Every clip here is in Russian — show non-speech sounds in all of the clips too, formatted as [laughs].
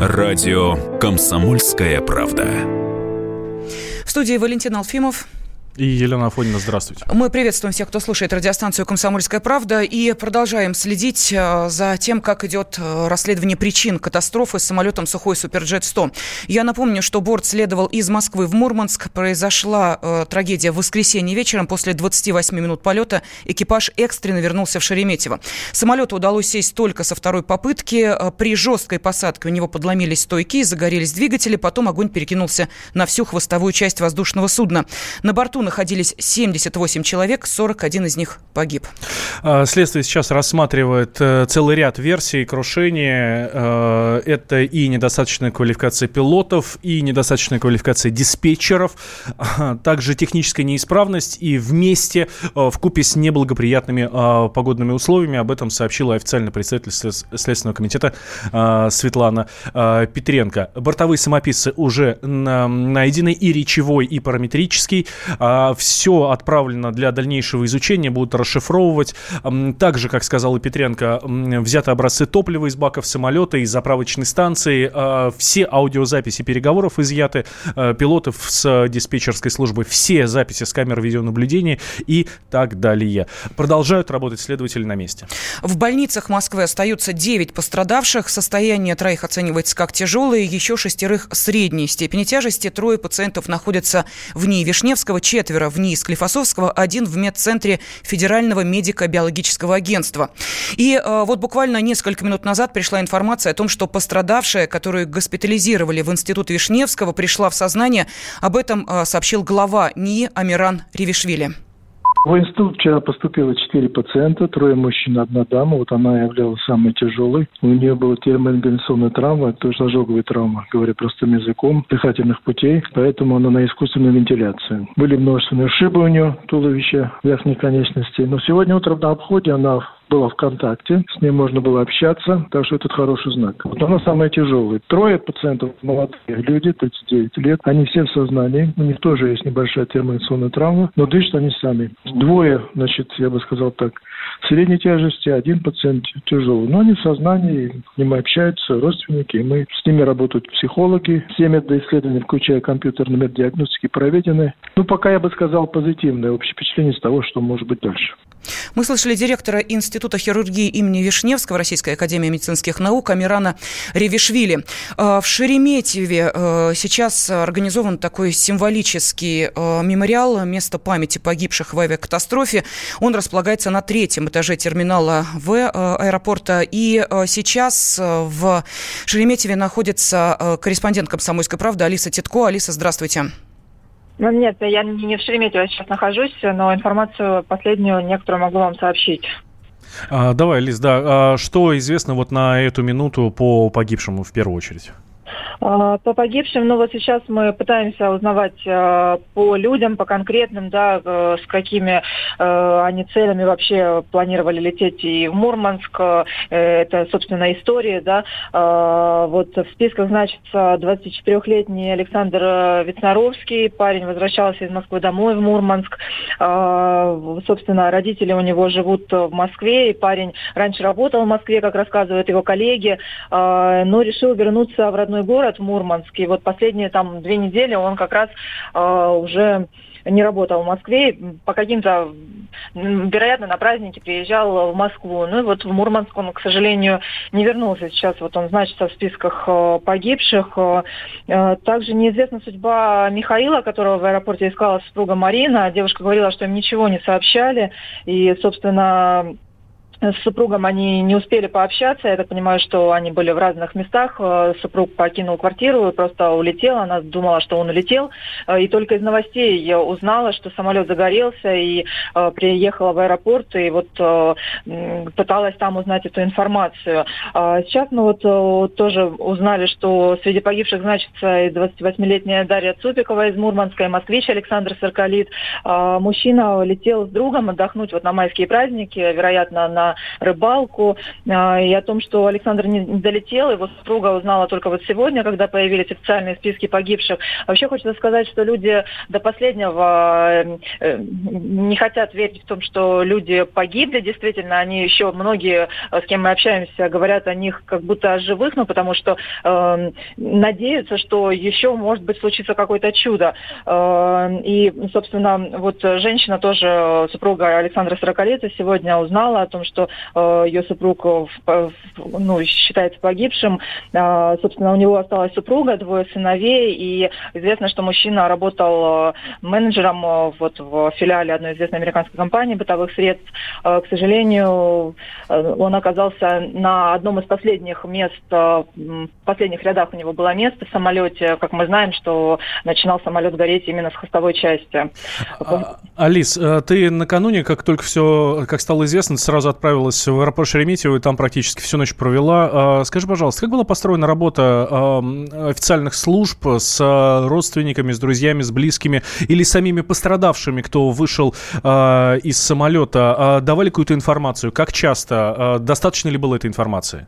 Радио «Комсомольская правда». В студии Валентин Алфимов. И Елена Афонина, здравствуйте. Мы приветствуем всех, кто слушает радиостанцию «Комсомольская правда» и продолжаем следить э, за тем, как идет э, расследование причин катастрофы с самолетом «Сухой Суперджет-100». Я напомню, что борт следовал из Москвы в Мурманск. Произошла э, трагедия в воскресенье вечером. После 28 минут полета экипаж экстренно вернулся в Шереметьево. Самолету удалось сесть только со второй попытки. Э, при жесткой посадке у него подломились стойки, загорелись двигатели. Потом огонь перекинулся на всю хвостовую часть воздушного судна. На борту находились 78 человек, 41 из них погиб. А, следствие сейчас рассматривает э, целый ряд версий крушения. Э, это и недостаточная квалификация пилотов, и недостаточная квалификация диспетчеров, [laughs] а, также техническая неисправность и вместе э, в купе с неблагоприятными а, погодными условиями. Об этом сообщила официальный представитель Следственного комитета Светлана Петренко. Бортовые самописцы уже найдены и речевой, и параметрический. А, все отправлено для дальнейшего изучения, будут расшифровывать. Также, как сказал и Петренко, взяты образцы топлива из баков самолета, из заправочной станции. А, все аудиозаписи переговоров изъяты, а, пилотов с диспетчерской службы, все записи с камер видеонаблюдения и так далее. Продолжают работать следователи на месте. В больницах Москвы остаются 9 пострадавших. Состояние троих оценивается как тяжелое, еще шестерых средней степени тяжести. Трое пациентов находятся в ней Вишневского, четверо четверо в НИИ Склифосовского, один в медцентре Федерального медико-биологического агентства. И э, вот буквально несколько минут назад пришла информация о том, что пострадавшая, которую госпитализировали в Институт Вишневского, пришла в сознание. Об этом э, сообщил глава НИИ Амиран Ревишвили. В институт вчера поступило четыре пациента, трое мужчин, одна дама. Вот она являлась самой тяжелой. У нее была термоингаляционная травма, то есть ожоговая травма, говоря простым языком, дыхательных путей, поэтому она на искусственной вентиляции. Были множественные ушибы у нее туловища, верхней конечности. Но сегодня утром на обходе она была ВКонтакте, с ней можно было общаться, так что это хороший знак. Вот она самая тяжелая. Трое пациентов, молодые люди, 39 лет, они все в сознании, у них тоже есть небольшая термоинфекционная травма, но дышат они сами. Двое, значит, я бы сказал так, средней тяжести, один пациент тяжелый. Но они в сознании, с ними общаются родственники, и мы с ними работают психологи. Все методы включая компьютерные методы диагностики, проведены. Ну, пока я бы сказал позитивное общее впечатление с того, что может быть дальше. Мы слышали директора Института хирургии имени Вишневского Российской Академии медицинских наук Амирана Ревишвили. А, в Шереметьеве а, сейчас организован такой символический а, мемориал место памяти погибших в авиакатастрофе. Он располагается на третьем этаже терминала В аэропорта. И сейчас в Шереметьеве находится корреспондент «Комсомольской правды» Алиса Титко. Алиса, здравствуйте. Ну, нет, я не в Шереметьево сейчас нахожусь, но информацию последнюю некоторую могу вам сообщить. А, давай, Лиз, да, а что известно вот на эту минуту по погибшему в первую очередь? А, по погибшим, ну вот сейчас мы пытаемся узнавать э, по людям, по конкретным, да, э, с какими э, они целями вообще планировали лететь и в Мурманск. Это, собственно, история, да. Вот в списках значится 24-летний Александр Вицнаровский. Парень возвращался из Москвы домой в Мурманск. Собственно, родители у него живут в Москве, и парень раньше работал в Москве, как рассказывают его коллеги, но решил вернуться в родной город город Мурманск. И вот последние там две недели он как раз э, уже не работал в Москве, по каким-то, вероятно, на праздники приезжал в Москву. Ну и вот в Мурманск он, к сожалению, не вернулся. Сейчас вот он значится в списках э, погибших. Э, э, также неизвестна судьба Михаила, которого в аэропорте искала супруга Марина. Девушка говорила, что им ничего не сообщали. И, собственно, с супругом они не успели пообщаться. Я так понимаю, что они были в разных местах. Э, супруг покинул квартиру, просто улетел. Она думала, что он улетел. Э, и только из новостей я узнала, что самолет загорелся и э, приехала в аэропорт и вот пыталась там узнать эту информацию. А сейчас мы вот тоже узнали, что среди погибших значится и 28-летняя Дарья Цупикова из Мурманска, и москвич Александр Саркалит. А мужчина летел с другом отдохнуть вот на майские праздники, вероятно, на рыбалку. А, и о том, что Александр не долетел, его супруга узнала только вот сегодня, когда появились официальные списки погибших. Вообще хочется сказать, что люди до последнего э, не хотят верить в том, что люди погибли. Действительно, они еще многие, с кем мы общаемся, говорят о них как будто о живых, ну потому что э, надеются, что еще может быть случится какое-то чудо. Э, и, собственно, вот женщина тоже, супруга Александра Сороколета, сегодня узнала о том, что э, ее супруг ну, считается погибшим. Э, собственно, у него осталась супруга, двое сыновей, и известно, что мужчина работал менеджером вот в филиале одной известной американской компании бытовых средств. К сожалению, он оказался на одном из последних мест, в последних рядах у него было место в самолете. Как мы знаем, что начинал самолет гореть именно с хвостовой части. А, Алис, э, ты накануне, как только все, как стало известно, сразу отправилась в аэропорт Шереметьево и там практически всю ночь провела. А, скажи, пожалуйста, как была построена работа официальных служб с родственниками, с друзьями, с близкими или самими пострадавшими, кто вышел а, из самолета? Давали какую-то информацию? Как часто? Достаточно ли было этой информации?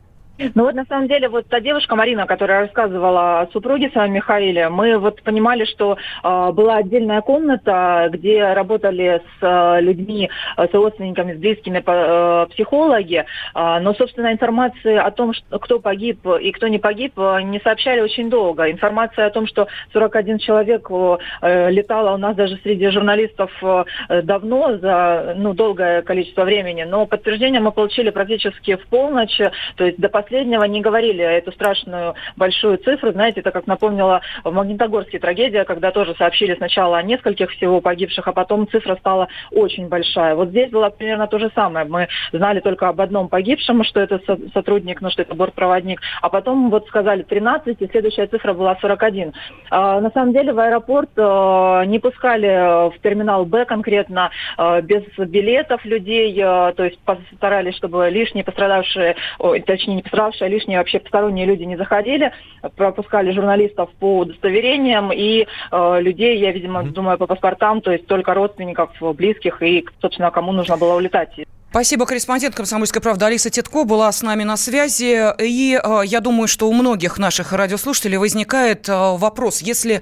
Ну вот на самом деле вот та девушка Марина, которая рассказывала о супруге своем Михаиле, мы вот понимали, что э, была отдельная комната, где работали с э, людьми, э, с родственниками, с близкими э, психологи, э, но, собственно, информации о том, что, кто погиб и кто не погиб, не сообщали очень долго. Информация о том, что 41 человек э, летала у нас даже среди журналистов э, давно, за ну, долгое количество времени, но подтверждение мы получили практически в полночь, то есть до последнего последнего не говорили эту страшную большую цифру. Знаете, это как напомнила в Магнитогорске трагедия, когда тоже сообщили сначала о нескольких всего погибших, а потом цифра стала очень большая. Вот здесь было примерно то же самое. Мы знали только об одном погибшем, что это сотрудник, ну что это бортпроводник, а потом вот сказали 13, и следующая цифра была 41. А, на самом деле в аэропорт а, не пускали в терминал Б конкретно а, без билетов людей, а, то есть постарались, чтобы лишние пострадавшие, о, точнее не пострадавшие, пострадавшие, лишние вообще посторонние люди не заходили, пропускали журналистов по удостоверениям и э, людей, я, видимо, mm-hmm. думаю, по паспортам, то есть только родственников, близких и, собственно, кому нужно было улетать. Спасибо. Корреспондент «Комсомольской правды» Алиса Титко была с нами на связи. И э, я думаю, что у многих наших радиослушателей возникает э, вопрос. Если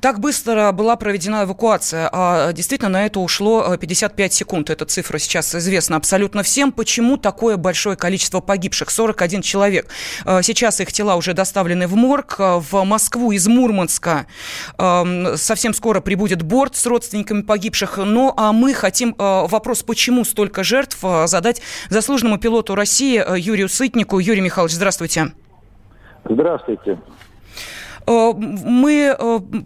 так быстро была проведена эвакуация, а действительно на это ушло 55 э, секунд, эта цифра сейчас известна абсолютно всем, почему такое большое количество погибших? 41 человек. Э, сейчас их тела уже доставлены в морг. Э, в Москву из Мурманска э, совсем скоро прибудет борт с родственниками погибших. Ну, а мы хотим э, вопрос, почему столько жертв задать заслуженному пилоту России э, Юрию Сытнику. Юрий Михайлович, здравствуйте. Здравствуйте. Э, мы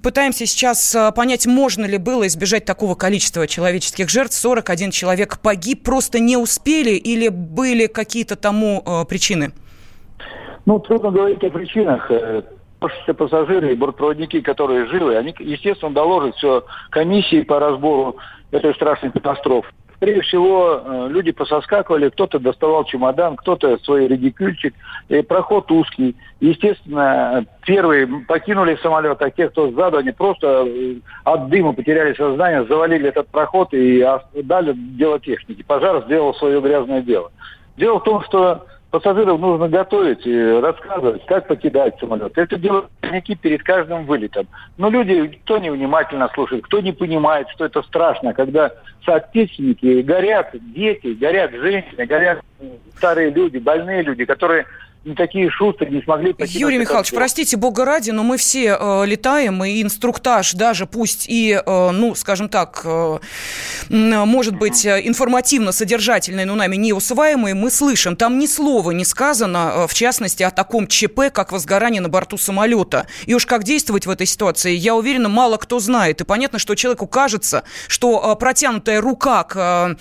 пытаемся сейчас понять, можно ли было избежать такого количества человеческих жертв. 41 человек погиб, просто не успели или были какие-то тому причины? Ну, трудно говорить о причинах. Все пассажиры и бортпроводники, которые живы, они, естественно, доложат все комиссии по разбору этой страшной катастрофы скорее всего, э, люди пососкакивали, кто-то доставал чемодан, кто-то свой редикюльчик, и проход узкий. Естественно, первые покинули самолет, а те, кто сзади, они просто э, от дыма потеряли сознание, завалили этот проход и дали дело техники. Пожар сделал свое грязное дело. Дело в том, что пассажиров нужно готовить и рассказывать, как покидать самолет. Это делают техники перед каждым вылетом. Но люди, кто невнимательно слушает, кто не понимает, что это страшно, когда соотечественники горят, дети, горят женщины, горят старые люди, больные люди, которые не такие шустрые, не смогли Юрий Михайлович, простите, бога ради, но мы все э, летаем, и инструктаж даже пусть и, э, ну, скажем так, э, может быть, э, информативно-содержательный, но нами не усваиваемый, мы слышим. Там ни слова не сказано, э, в частности, о таком ЧП, как возгорание на борту самолета. И уж как действовать в этой ситуации, я уверена, мало кто знает. И понятно, что человеку кажется, что э, протянутая рука к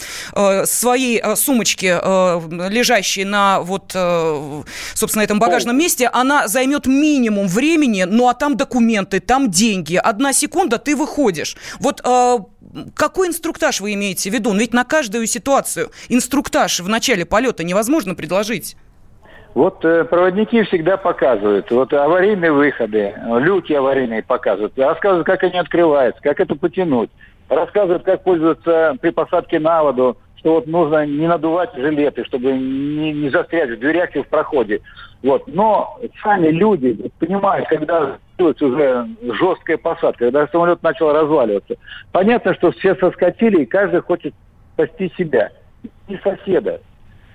своей сумочке, лежащей на вот... Собственно, этом багажном месте, она займет минимум времени, ну а там документы, там деньги. Одна секунда, ты выходишь. Вот э, какой инструктаж вы имеете в виду? Ну ведь на каждую ситуацию инструктаж в начале полета невозможно предложить. Вот э, проводники всегда показывают, вот аварийные выходы, люки аварийные показывают, рассказывают, как они открываются, как это потянуть, рассказывают, как пользоваться при посадке на воду что вот нужно не надувать жилеты, чтобы не, не застрять в дверях и в проходе. Вот. Но сами люди понимают, когда уже жесткая посадка, когда самолет начал разваливаться. Понятно, что все соскочили, и каждый хочет спасти себя и соседа.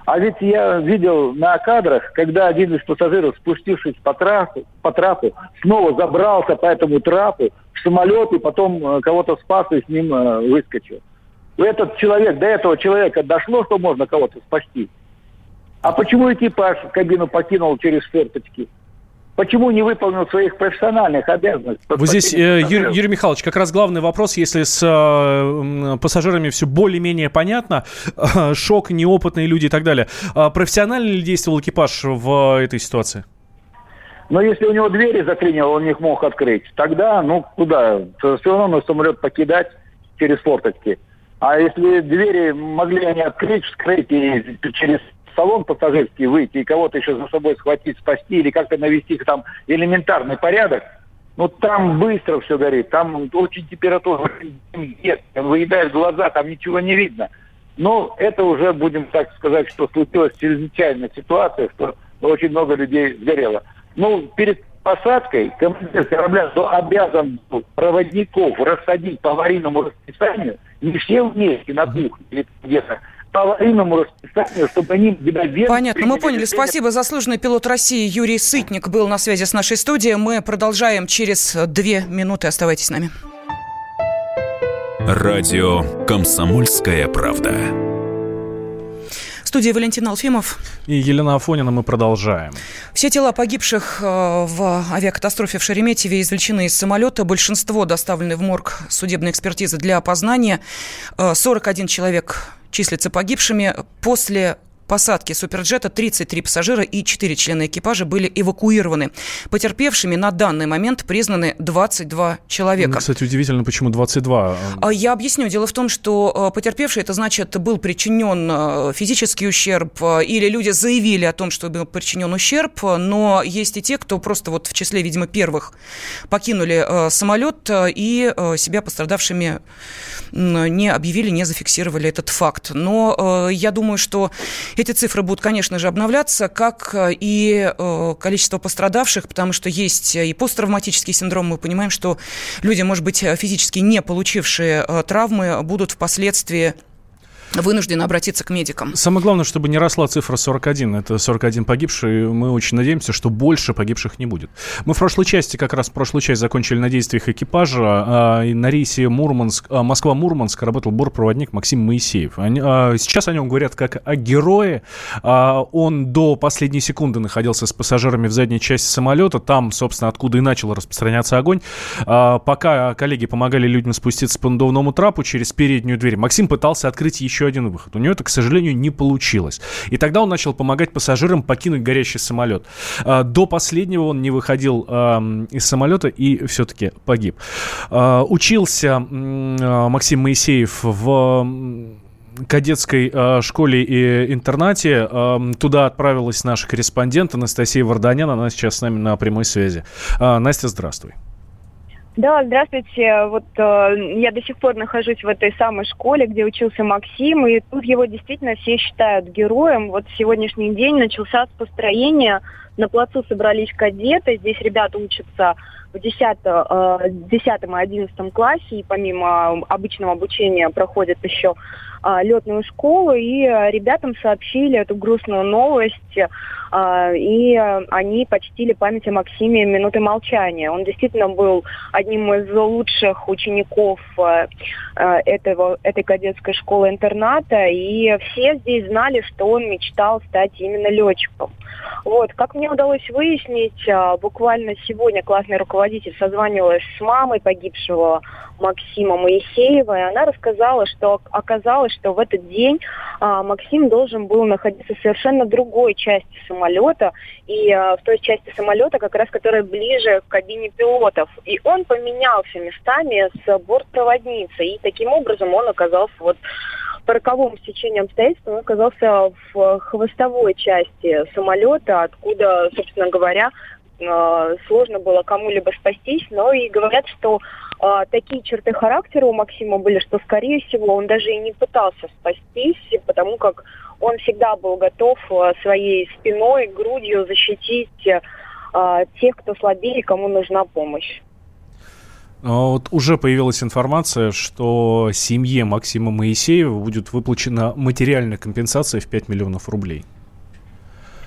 А ведь я видел на кадрах, когда один из пассажиров, спустившись по трапу, по трапу снова забрался по этому трапу в самолет и потом э, кого-то спас и с ним э, выскочил. Этот человек, до этого человека дошло, что можно кого-то спасти. А почему экипаж кабину покинул через форточки? Почему не выполнил своих профессиональных обязанностей? Вот здесь, э, Юрий, Юрий Михайлович, как раз главный вопрос, если с э, пассажирами все более-менее понятно, э, [laughs] шок, неопытные люди и так далее, э, профессионально ли действовал экипаж в этой ситуации? Но если у него двери заклинило, он их мог открыть, тогда, ну, куда? Все равно на самолет покидать через форточки. А если двери могли они открыть, вскрыть и через салон пассажирский выйти и кого-то еще за собой схватить, спасти или как-то навести там элементарный порядок, ну там быстро все горит, там очень температура, [laughs] нет, выедает глаза, там ничего не видно. Но это уже, будем так сказать, что случилась чрезвычайная ситуация, что очень много людей сгорело. Ну, перед посадкой командир корабля обязан проводников рассадить по аварийному расписанию, не все вместе на кухне или где-то, по аварийному расписанию, чтобы они мгновенно... Понятно, мы поняли. Спасибо. Заслуженный пилот России Юрий Сытник был на связи с нашей студией. Мы продолжаем через две минуты. Оставайтесь с нами. Радио «Комсомольская правда». Студии Валентин Алфимов. И Елена Афонина мы продолжаем. Все тела погибших э, в авиакатастрофе в Шереметьеве извлечены из самолета. Большинство доставлены в морг судебной экспертизы для опознания. 41 э, человек числятся погибшими. После посадки суперджета 33 пассажира и 4 члена экипажа были эвакуированы. Потерпевшими на данный момент признаны 22 человека. Кстати, удивительно, почему 22? А, я объясню. Дело в том, что э, потерпевший, это значит, был причинен э, физический ущерб, э, или люди заявили о том, что был причинен ущерб, но есть и те, кто просто вот в числе, видимо, первых покинули самолет и себя пострадавшими не объявили, не зафиксировали этот факт. Но я думаю, что эти цифры будут, конечно же, обновляться, как э, и э, количество пострадавших, потому что есть и посттравматический синдром. Мы понимаем, что люди, может быть, физически не получившие э, травмы, будут впоследствии вынуждены обратиться к медикам. Самое главное, чтобы не росла цифра 41. Это 41 погибшие. Мы очень надеемся, что больше погибших не будет. Мы в прошлой части, как раз в прошлую часть, закончили на действиях экипажа. А, на рейсе Мурманск, а, Москва-Мурманск работал бортпроводник Максим Моисеев. А, сейчас о нем говорят как о герое. Он до последней секунды находился с пассажирами в задней части самолета. Там, собственно, откуда и начал распространяться огонь. Пока коллеги помогали людям спуститься по надувному трапу через переднюю дверь, Максим пытался открыть еще еще один выход. У него это, к сожалению, не получилось. И тогда он начал помогать пассажирам покинуть горящий самолет. А, до последнего он не выходил из самолета и все-таки погиб. А, учился Максим Моисеев в кадетской э, школе и интернате. Э, туда отправилась наша корреспондент Анастасия Варданян. Она сейчас с нами на прямой связи. Э, Настя, здравствуй. Да, здравствуйте. Вот э, я до сих пор нахожусь в этой самой школе, где учился Максим, и тут его действительно все считают героем. Вот сегодняшний день начался с построения. На плацу собрались кадеты, здесь ребята учатся в 10, э, 10 и 11 классе, и помимо обычного обучения проходят еще э, летную школу, и ребятам сообщили эту грустную новость, и э, они почтили память о Максиме минуты молчания. Он действительно был одним из лучших учеников э, э этого, этой кадетской школы-интерната, и все здесь знали, что он мечтал стать именно летчиком. Вот, как мне удалось выяснить, буквально сегодня классный руководитель созванивалась с мамой погибшего Максима Моисеева, и она рассказала, что оказалось, что в этот день а, Максим должен был находиться в совершенно другой части самолета, и а, в той части самолета, как раз которая ближе к кабине пилотов. И он поменялся местами с бортпроводницей, и таким образом он оказался вот по роковому стечению обстоятельств он оказался в хвостовой части самолета, откуда, собственно говоря, Э, сложно было кому-либо спастись, но и говорят, что а, такие черты характера у Максима были, что, скорее всего, он даже и не пытался спастись, потому как он всегда был готов а, своей спиной, грудью защитить а, тех, кто слабее, кому нужна помощь. Вот уже появилась информация, что семье Максима Моисеева будет выплачена материальная компенсация в 5 миллионов рублей.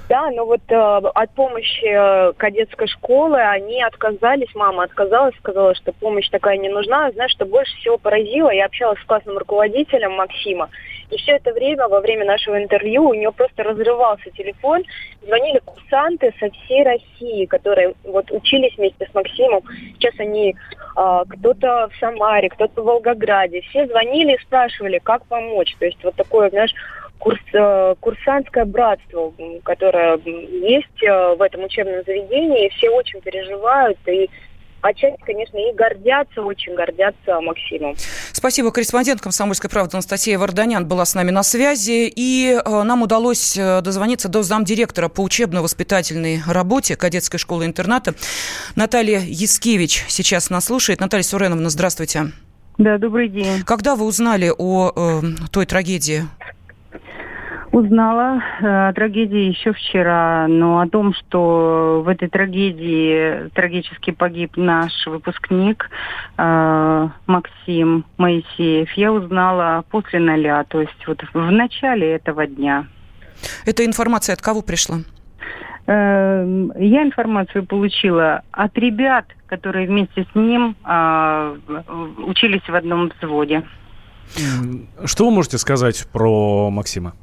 Да, но вот э, от помощи э, кадетской школы они отказались, мама отказалась, сказала, что помощь такая не нужна. Знаешь, что больше всего поразило, я общалась с классным руководителем Максима, и все это время, во время нашего интервью, у нее просто разрывался телефон, звонили курсанты со всей России, которые вот учились вместе с Максимом. Сейчас они э, кто-то в Самаре, кто-то в Волгограде. Все звонили и спрашивали, как помочь. То есть вот такое, знаешь, курс, э, курсантское братство, которое есть э, в этом учебном заведении, все очень переживают и отчасти, конечно, и гордятся, очень гордятся Максимом. Спасибо. Корреспондент «Комсомольской правды» Анастасия Варданян была с нами на связи. И э, нам удалось дозвониться до замдиректора по учебно-воспитательной работе кадетской школы-интерната Наталья Яскевич сейчас нас слушает. Наталья Суреновна, здравствуйте. Да, добрый день. Когда вы узнали о э, той трагедии? Узнала э, о трагедии еще вчера, но о том, что в этой трагедии трагически погиб наш выпускник э, Максим Моисеев, я узнала после ноля, то есть вот в начале этого дня. Эта информация от кого пришла? Э, я информацию получила от ребят, которые вместе с ним э, учились в одном взводе. Что вы можете сказать про Максима?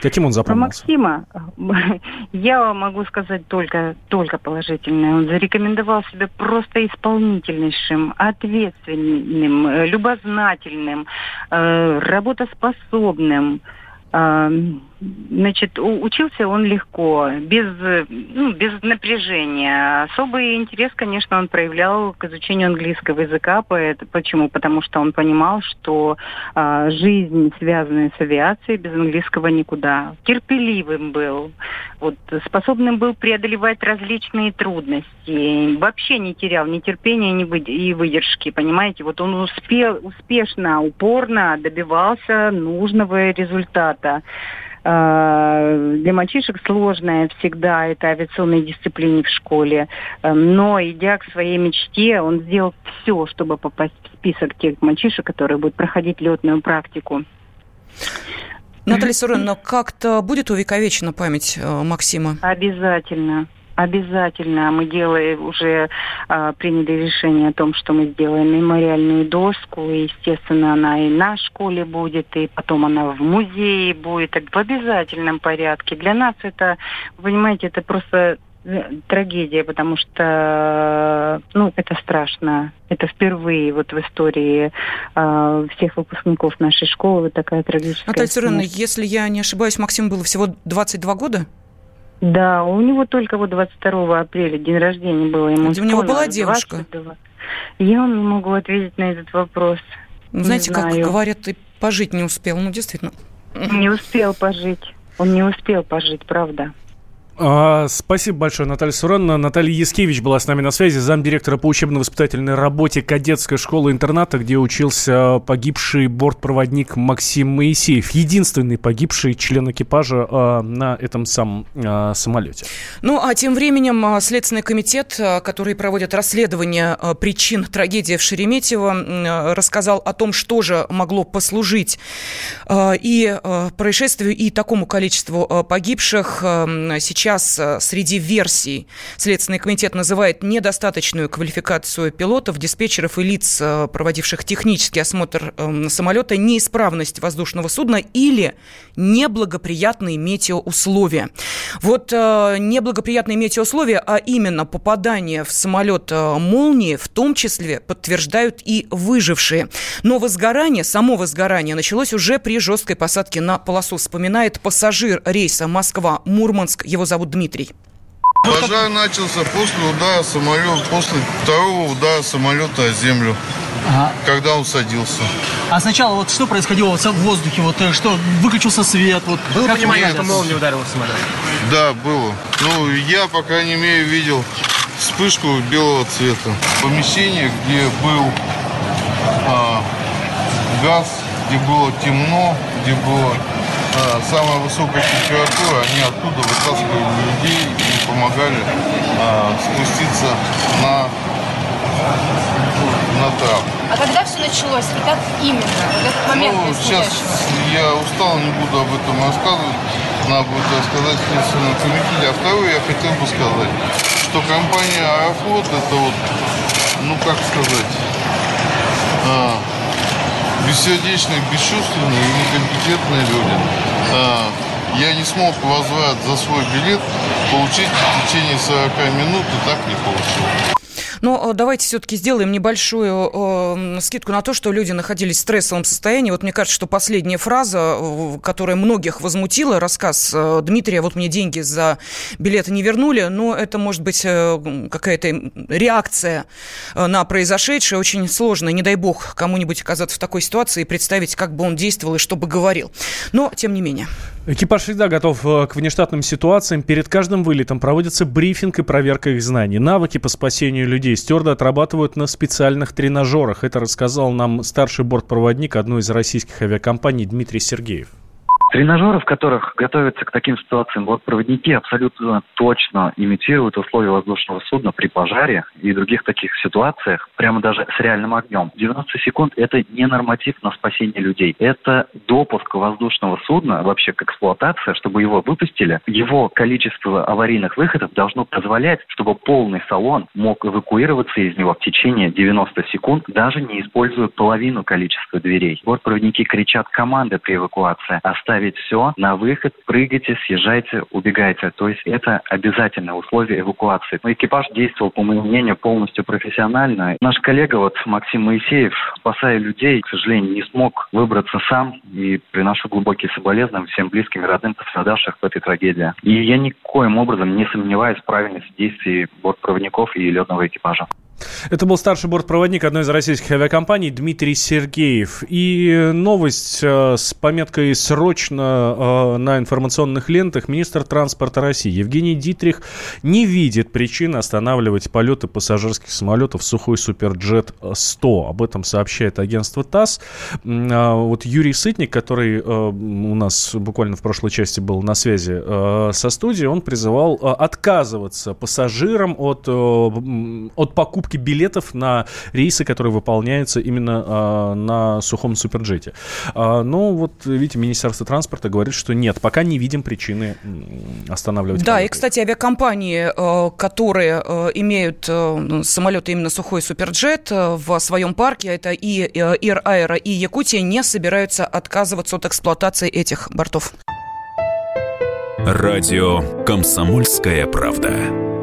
Каким он запомнился? Про Максима [laughs] я могу сказать только, только положительное. Он зарекомендовал себя просто исполнительнейшим, ответственным, э, любознательным, э, работоспособным, Значит, учился он легко, без, ну, без напряжения. Особый интерес, конечно, он проявлял к изучению английского языка. Почему? Потому что он понимал, что а, жизнь, связанная с авиацией, без английского никуда. Терпеливым был, вот, способным был преодолевать различные трудности. Вообще не терял ни терпения, ни вы, и выдержки, понимаете? Вот он успел, успешно, упорно добивался нужного результата. Э, для мальчишек сложная всегда эта авиационная дисциплина в школе. Э, но, идя к своей мечте, он сделал все, чтобы попасть в список тех мальчишек, которые будут проходить летную практику. Наталья Суреновна, как-то будет увековечена память э, Максима? Обязательно. Обязательно мы делаем, уже а, приняли решение о том, что мы сделаем мемориальную доску. И, естественно, она и на школе будет, и потом она в музее будет в обязательном порядке. Для нас это, вы понимаете, это просто э, трагедия, потому что, ну, это страшно. Это впервые вот в истории э, всех выпускников нашей школы вот такая трагическая Наталья Суреновна, если я не ошибаюсь, Максиму было всего 22 года? Да, у него только вот 22 апреля день рождения было. Ему у него была девушка? 22. Я вам не могу ответить на этот вопрос. Знаете, как говорят, ты пожить не успел. Ну, действительно. Не успел пожить. Он не успел пожить, правда. А, спасибо большое, Наталья Суранна. Наталья Яскевич была с нами на связи, замдиректора по учебно-воспитательной работе кадетской школы-интерната, где учился погибший бортпроводник Максим Моисеев. Единственный погибший член экипажа а, на этом самом а, самолете. Ну, а тем временем Следственный комитет, который проводит расследование причин трагедии в Шереметьево, рассказал о том, что же могло послужить и происшествию, и такому количеству погибших. Сейчас сейчас э, среди версий Следственный комитет называет недостаточную квалификацию пилотов, диспетчеров и лиц, э, проводивших технический осмотр эм, самолета, неисправность воздушного судна или неблагоприятные метеоусловия. Вот э, неблагоприятные метеоусловия, а именно попадание в самолет молнии, в том числе подтверждают и выжившие. Но возгорание, само возгорание началось уже при жесткой посадке на полосу, вспоминает пассажир рейса Москва-Мурманск. Его зовут Дмитрий. Пожар начался после удара самолета, после второго удара самолета о землю, ага. когда он садился. А сначала вот что происходило в воздухе? Вот э, что выключился свет? Вот, было понимание, что молния ударила в самолет? Да, было. Ну, я, по крайней мере, видел вспышку белого цвета. Помещение, где был а, газ, где было темно, где была а, самая высокая температура, они оттуда вытаскивали людей и помогали а, спуститься на на трап. А когда все началось? И как именно? В этот момент ну, сейчас я устал, не буду об этом рассказывать. Надо будет рассказать Следственному комитете. А второе я хотел бы сказать, что компания Аэрофлот это вот, ну как сказать, а, бессердечные, бесчувственные и некомпетентные люди. А, я не смог возврат за свой билет получить в течение 40 минут и так не получил. Но э, давайте все-таки сделаем небольшую э, скидку на то, что люди находились в стрессовом состоянии. Вот мне кажется, что последняя фраза, э, которая многих возмутила, рассказ э, Дмитрия, вот мне деньги за билеты не вернули, но это может быть какая-то реакция на произошедшее, очень сложно. Не дай бог кому-нибудь оказаться в такой ситуации и представить, как бы он действовал и что бы говорил. Но, тем не менее. Экипаж всегда готов к внештатным ситуациям. Перед каждым вылетом проводится брифинг и проверка их знаний. Навыки по спасению людей людей стюарды отрабатывают на специальных тренажерах. Это рассказал нам старший бортпроводник одной из российских авиакомпаний Дмитрий Сергеев. Тренажеры, в которых готовятся к таким ситуациям бортпроводники, абсолютно точно имитируют условия воздушного судна при пожаре и других таких ситуациях, прямо даже с реальным огнем. 90 секунд – это не норматив на спасение людей. Это допуск воздушного судна вообще к эксплуатации, чтобы его выпустили. Его количество аварийных выходов должно позволять, чтобы полный салон мог эвакуироваться из него в течение 90 секунд, даже не используя половину количества дверей. Бортпроводники кричат команды при эвакуации оставить оставить все на выход, прыгайте, съезжайте, убегайте. То есть это обязательное условие эвакуации. Экипаж действовал, по моему мнению, полностью профессионально. Наш коллега, вот Максим Моисеев, спасая людей, к сожалению, не смог выбраться сам. И приношу глубокие соболезнования всем близким и родным пострадавших в этой трагедии. И я никоим образом не сомневаюсь в правильности действий бортпроводников и летного экипажа. Это был старший бортпроводник одной из российских авиакомпаний Дмитрий Сергеев. И новость э, с пометкой «Срочно» э, на информационных лентах. Министр транспорта России Евгений Дитрих не видит причин останавливать полеты пассажирских самолетов Сухой Суперджет-100. Об этом сообщает агентство ТАСС. А вот Юрий Сытник, который э, у нас буквально в прошлой части был на связи со студией, он призывал отказываться пассажирам от, от покупки покупки билетов на рейсы, которые выполняются именно э, на сухом суперджете. Э, но вот, видите, Министерство транспорта говорит, что нет, пока не видим причины останавливать. Да, полеты. и, кстати, авиакомпании, э, которые э, имеют э, самолеты именно сухой суперджет э, в своем парке, это и э, Ир Аэро, и Якутия, не собираются отказываться от эксплуатации этих бортов. Радио «Комсомольская правда».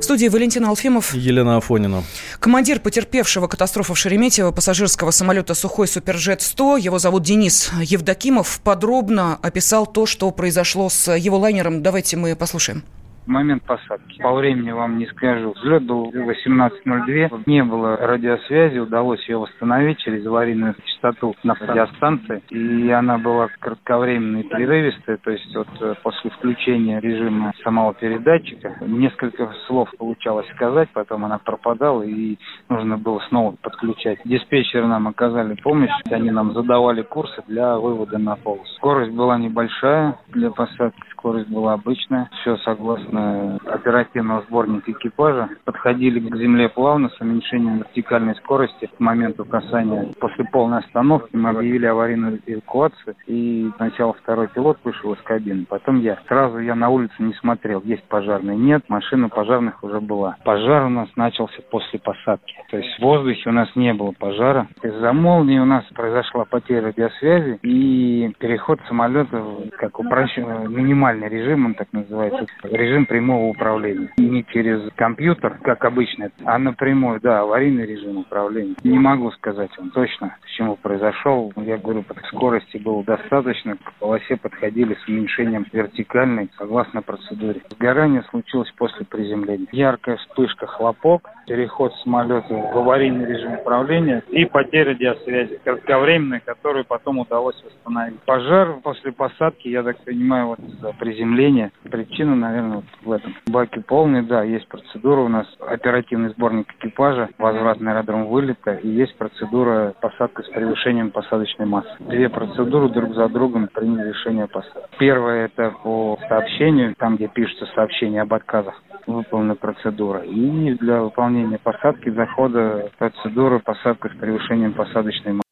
В студии Валентина Алфимов. Елена Афонина. Командир потерпевшего катастрофу в Шереметьево пассажирского самолета «Сухой Суперджет-100», его зовут Денис Евдокимов, подробно описал то, что произошло с его лайнером. Давайте мы послушаем момент посадки. По времени вам не скажу. Взлет был 18.02. Не было радиосвязи. Удалось ее восстановить через аварийную частоту на радиостанции. И она была кратковременной и прерывистой. То есть вот э, после включения режима самого передатчика несколько слов получалось сказать. Потом она пропадала и нужно было снова подключать. Диспетчеры нам оказали помощь. Они нам задавали курсы для вывода на полосу. Скорость была небольшая для посадки. Скорость была обычная. Все согласно оперативного сборника экипажа, подходили к земле плавно с уменьшением вертикальной скорости к моменту касания. После полной остановки мы объявили аварийную эвакуацию, и сначала второй пилот вышел из кабины, потом я. Сразу я на улицу не смотрел, есть пожарные, нет, машина пожарных уже была. Пожар у нас начался после посадки, то есть в воздухе у нас не было пожара. Из-за молнии у нас произошла потеря радиосвязи и переход самолета, как упрощенный, минимальный режим, он так называется, режим прямого управления. Не через компьютер, как обычно, а напрямую, да, аварийный режим управления. Не могу сказать вам точно, с чему произошел. Я говорю, скорости было достаточно, к полосе подходили с уменьшением вертикальной, согласно процедуре. Сгорание случилось после приземления. Яркая вспышка, хлопок, переход самолета в аварийный режим управления и потеря радиосвязи, кратковременная, которую потом удалось восстановить. Пожар после посадки, я так понимаю, вот из-за приземления. Причина, наверное, вот в этом. Баки полные, да, есть процедура у нас, оперативный сборник экипажа, возврат на аэродром вылета, и есть процедура посадка с превышением посадочной массы. Две процедуры друг за другом приняли решение посадки. Первое это по сообщению, там, где пишется сообщение об отказах выполнена процедура. И для выполнения посадки, захода процедура посадка с превышением посадочной массы.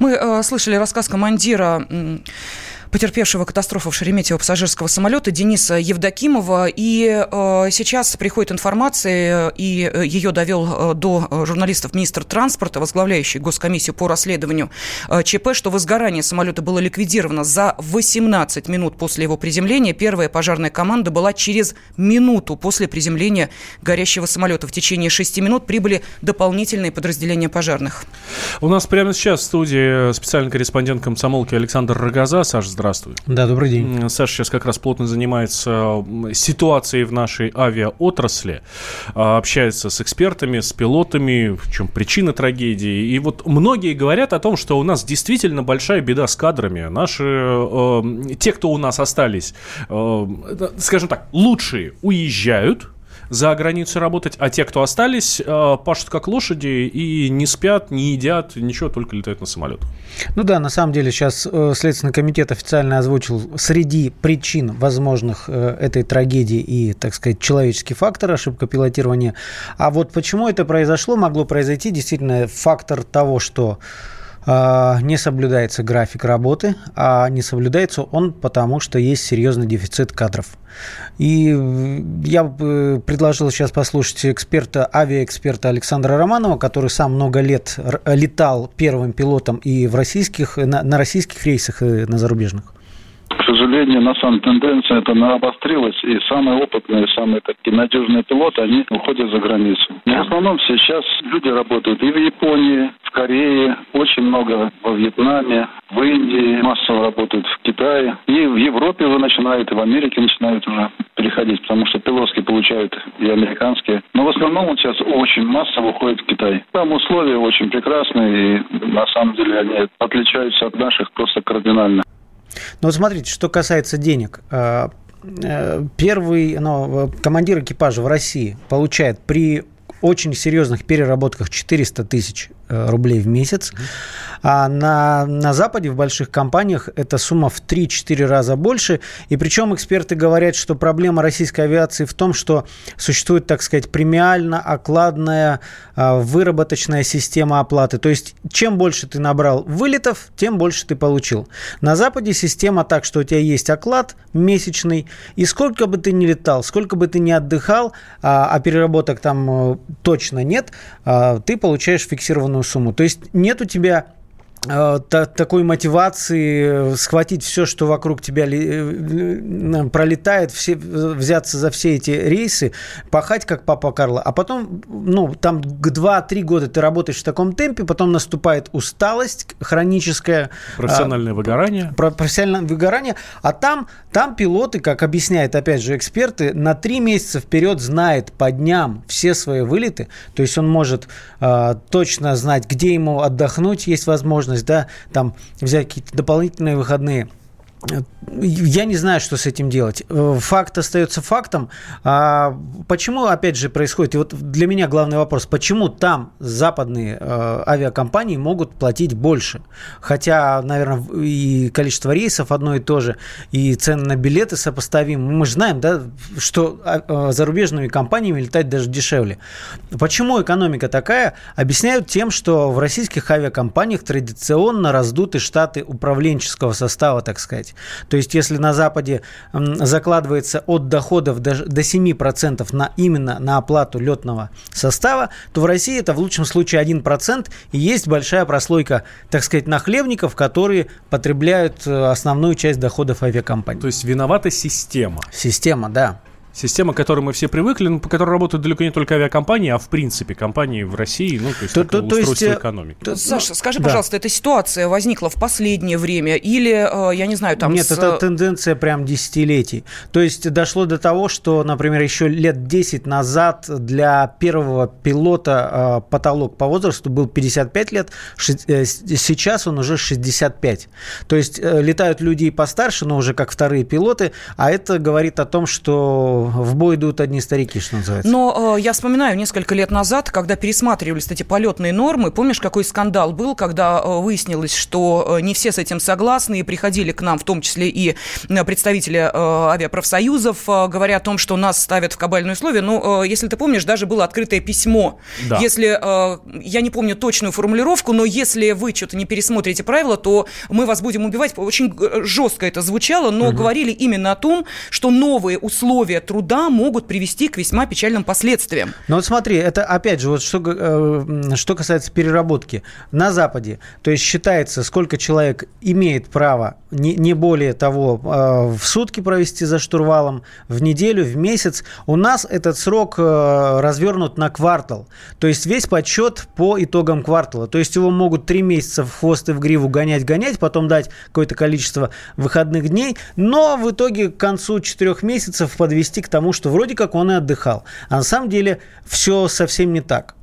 Мы э, слышали рассказ командира потерпевшего катастрофу в Шереметьево пассажирского самолета Дениса Евдокимова. И э, сейчас приходит информация, и э, ее довел э, до журналистов министр транспорта, возглавляющий Госкомиссию по расследованию э, ЧП, что возгорание самолета было ликвидировано за 18 минут после его приземления. Первая пожарная команда была через минуту после приземления горящего самолета. В течение 6 минут прибыли дополнительные подразделения пожарных. У нас прямо сейчас в студии специальный корреспондент комсомолки Александр Рогоза. Саша, здравствуй. Да, добрый день. Саша сейчас как раз плотно занимается ситуацией в нашей авиаотрасли, а, общается с экспертами, с пилотами, в чем причина трагедии. И вот многие говорят о том, что у нас действительно большая беда с кадрами. Наши, э, те, кто у нас остались, э, скажем так, лучшие уезжают, за границу работать, а те, кто остались, э, пашут как лошади и не спят, не едят, ничего, только летают на самолет. Ну да, на самом деле сейчас э, Следственный комитет официально озвучил среди причин возможных э, этой трагедии и, так сказать, человеческий фактор, ошибка пилотирования. А вот почему это произошло, могло произойти действительно фактор того, что не соблюдается график работы, а не соблюдается он потому, что есть серьезный дефицит кадров. И я бы предложил сейчас послушать эксперта, авиаэксперта Александра Романова, который сам много лет летал первым пилотом и в российских, на, на российских рейсах, и на зарубежных сожалению, на самом тенденция это обострилась, и самые опытные, самые такие надежные пилоты, они уходят за границу. Но в основном сейчас люди работают и в Японии, в Корее, очень много во Вьетнаме, в Индии, массово работают в Китае. И в Европе уже начинают, и в Америке начинают уже переходить, потому что пилотские получают и американские. Но в основном сейчас очень массово уходит в Китай. Там условия очень прекрасные, и на самом деле они отличаются от наших просто кардинально. Ну вот смотрите, что касается денег. Э, э, первый ну, командир экипажа в России получает при очень серьезных переработках 400 тысяч рублей в месяц. А на, на Западе, в больших компаниях, эта сумма в 3-4 раза больше. И причем эксперты говорят, что проблема российской авиации в том, что существует, так сказать, премиально-окладная а, выработочная система оплаты. То есть, чем больше ты набрал вылетов, тем больше ты получил. На Западе система так, что у тебя есть оклад месячный, и сколько бы ты ни летал, сколько бы ты ни отдыхал, а, а переработок там э, точно нет, а, ты получаешь фиксированную сумму. То есть нет у тебя такой мотивации схватить все, что вокруг тебя э, пролетает, все, взяться за все эти рейсы, пахать, как папа Карло, а потом, ну, там к 2-3 года ты работаешь в таком темпе, потом наступает усталость хроническая. Профессиональное а, выгорание. Профессиональное выгорание, а там, там пилоты, как объясняют, опять же, эксперты, на 3 месяца вперед знает по дням все свои вылеты, то есть он может а, точно знать, где ему отдохнуть, есть возможность возможность, да, там взять какие-то дополнительные выходные. Я не знаю, что с этим делать. Э, факт остается фактом. А почему, опять же, происходит? И вот для меня главный вопрос. Почему там западные э, авиакомпании могут платить больше? Хотя, наверное, и количество рейсов одно и то же, и цены на билеты сопоставимы. Мы же знаем, да, что э, зарубежными компаниями летать даже дешевле. Почему экономика такая? Объясняют тем, что в российских авиакомпаниях традиционно раздуты штаты управленческого состава, так сказать. То есть, если на Западе закладывается от доходов до, до 7% на, именно на оплату летного состава, то в России это в лучшем случае 1%, и есть большая прослойка, так сказать, нахлебников, которые потребляют э, основную часть доходов авиакомпании. То есть, виновата система. Система, да. Система, к которой мы все привыкли, ну, по которой работают далеко не только авиакомпании, а в принципе компании в России, ну, то есть, то, то, то устройство есть, экономики. То, Саша, скажи, да. пожалуйста, эта ситуация возникла в последнее время или, э, я не знаю, там... Нет, с... это тенденция прям десятилетий. То есть дошло до того, что, например, еще лет 10 назад для первого пилота э, потолок по возрасту был 55 лет, э, сейчас он уже 65. То есть летают люди и постарше, но уже как вторые пилоты, а это говорит о том, что в бой идут одни старики, что называется. Но э, я вспоминаю несколько лет назад, когда пересматривались эти полетные нормы, помнишь, какой скандал был, когда э, выяснилось, что э, не все с этим согласны, и приходили к нам, в том числе и э, представители э, авиапрофсоюзов, э, говоря о том, что нас ставят в кабальные условия. Ну, э, если ты помнишь, даже было открытое письмо. Да. Если, э, я не помню точную формулировку, но если вы что-то не пересмотрите правила, то мы вас будем убивать. Очень э, жестко это звучало, но угу. говорили именно о том, что новые условия труда могут привести к весьма печальным последствиям. Ну вот смотри, это опять же, вот что, э, что касается переработки. На Западе, то есть считается, сколько человек имеет право, не, не более того, э, в сутки провести за штурвалом, в неделю, в месяц. У нас этот срок э, развернут на квартал. То есть весь подсчет по итогам квартала. То есть его могут три месяца в хвост и в гриву гонять-гонять, потом дать какое-то количество выходных дней, но в итоге к концу четырех месяцев подвести к к тому, что вроде как он и отдыхал. А на самом деле все совсем не так.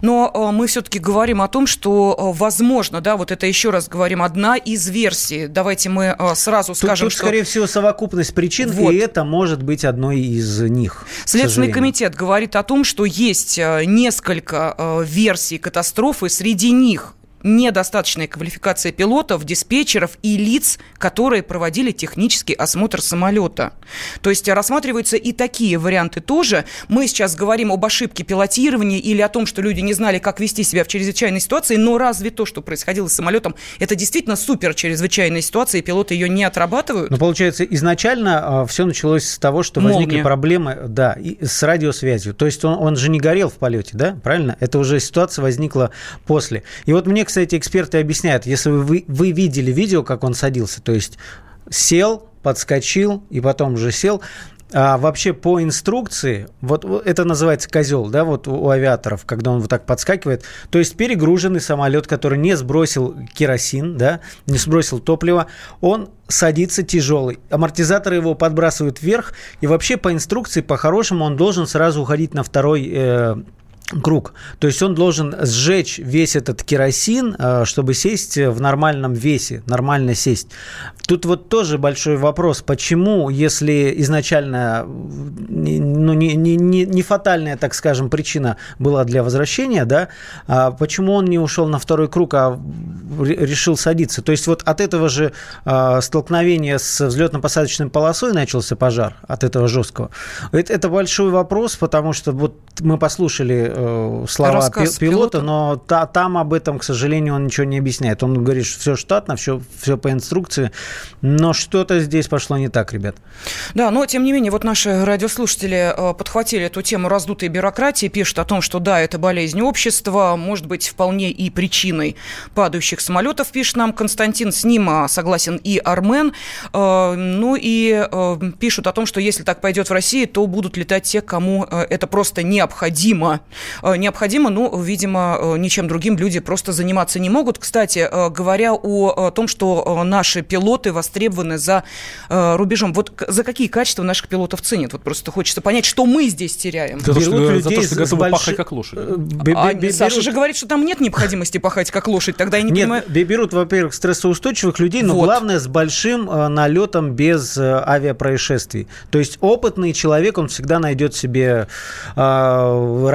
Но э, мы все-таки говорим о том, что э, возможно, да, вот это еще раз говорим, одна из версий. Давайте мы э, сразу тут, скажем, тут, что... скорее всего, совокупность причин, вот. и это может быть одной из них. Следственный комитет говорит о том, что есть несколько версий катастрофы, среди них недостаточная квалификация пилотов, диспетчеров и лиц, которые проводили технический осмотр самолета. То есть рассматриваются и такие варианты тоже. Мы сейчас говорим об ошибке пилотирования или о том, что люди не знали, как вести себя в чрезвычайной ситуации, но разве то, что происходило с самолетом, это действительно супер чрезвычайная ситуация, и пилоты ее не отрабатывают? Ну, получается, изначально а, все началось с того, что возникли Молния. проблемы да, и с радиосвязью. То есть он, он же не горел в полете, да, правильно? Это уже ситуация возникла после. И вот мне, кстати, эксперты объясняют, если вы, вы видели видео, как он садился, то есть сел, подскочил и потом уже сел, а вообще по инструкции, вот это называется козел, да, вот у авиаторов, когда он вот так подскакивает, то есть перегруженный самолет, который не сбросил керосин, да, не сбросил топливо, он садится тяжелый. Амортизаторы его подбрасывают вверх, и вообще по инструкции, по-хорошему, он должен сразу уходить на второй э, круг. То есть он должен сжечь весь этот керосин, э, чтобы сесть в нормальном весе, нормально сесть. Тут вот тоже большой вопрос, почему, если изначально ну, не, не, не, не фатальная, так скажем, причина была для возвращения, да, а почему он не ушел на второй круг, а решил садиться? То есть вот от этого же э, столкновения с взлетно-посадочной полосой начался пожар, от этого жесткого. Это, это большой вопрос, потому что вот мы послушали э, слова Рассказ пилота, пилота, но та, там об этом, к сожалению, он ничего не объясняет. Он говорит, что все штатно, все, все по инструкции, но что-то здесь пошло не так, ребят. Да, но тем не менее, вот наши радиослушатели э, подхватили эту тему раздутой бюрократии, пишут о том, что да, это болезнь общества, может быть вполне и причиной падающих самолетов, пишет нам Константин, с ним а, согласен и Армен. Э, ну и э, пишут о том, что если так пойдет в России, то будут летать те, кому это просто необходимо. Необходимо, ну, видимо, ничем другим люди просто заниматься не могут. Кстати, говоря о том, что наши пилоты востребованы за рубежом, вот за какие качества наших пилотов ценят? Вот просто хочется понять, что мы здесь теряем. За то, что, за то, что готовы больш... пахать как лошадь. А, берут... Саша же говорит, что там нет необходимости пахать как лошадь. Тогда я не нет, понимаю... берут, во-первых, стрессоустойчивых людей, но вот. главное с большим э, налетом без э, авиапроисшествий. То есть опытный человек, он всегда найдет себе э,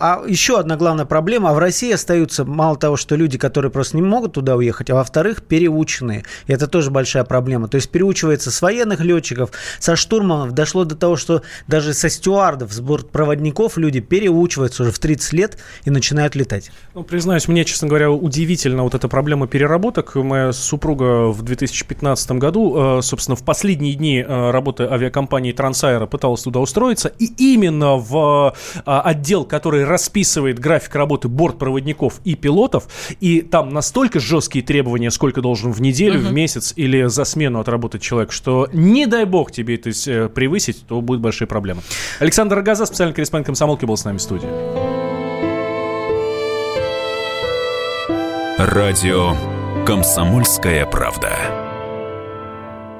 А еще одна главная проблема, а в России остаются мало того, что люди, которые просто не могут туда уехать, а во-вторых, переученные. И это тоже большая проблема. То есть переучивается с военных летчиков, со штурманов. Дошло до того, что даже со стюардов, с бортпроводников люди переучиваются уже в 30 лет и начинают летать. Ну, признаюсь, мне, честно говоря, удивительно вот эта проблема переработок. Моя супруга в 2015 году, э, собственно, в последние дни э, работы авиакомпании Трансайра пыталась туда устроиться, и именно в э, отдел, который расписывает график работы бортпроводников и пилотов, и там настолько жесткие требования, сколько должен в неделю, uh-huh. в месяц или за смену отработать человек, что не дай бог тебе это э, превысить, то будут большие проблемы. Александр Агаза, специальный корреспондент комсомолки, был с нами в студии. Радио «Комсомольская правда».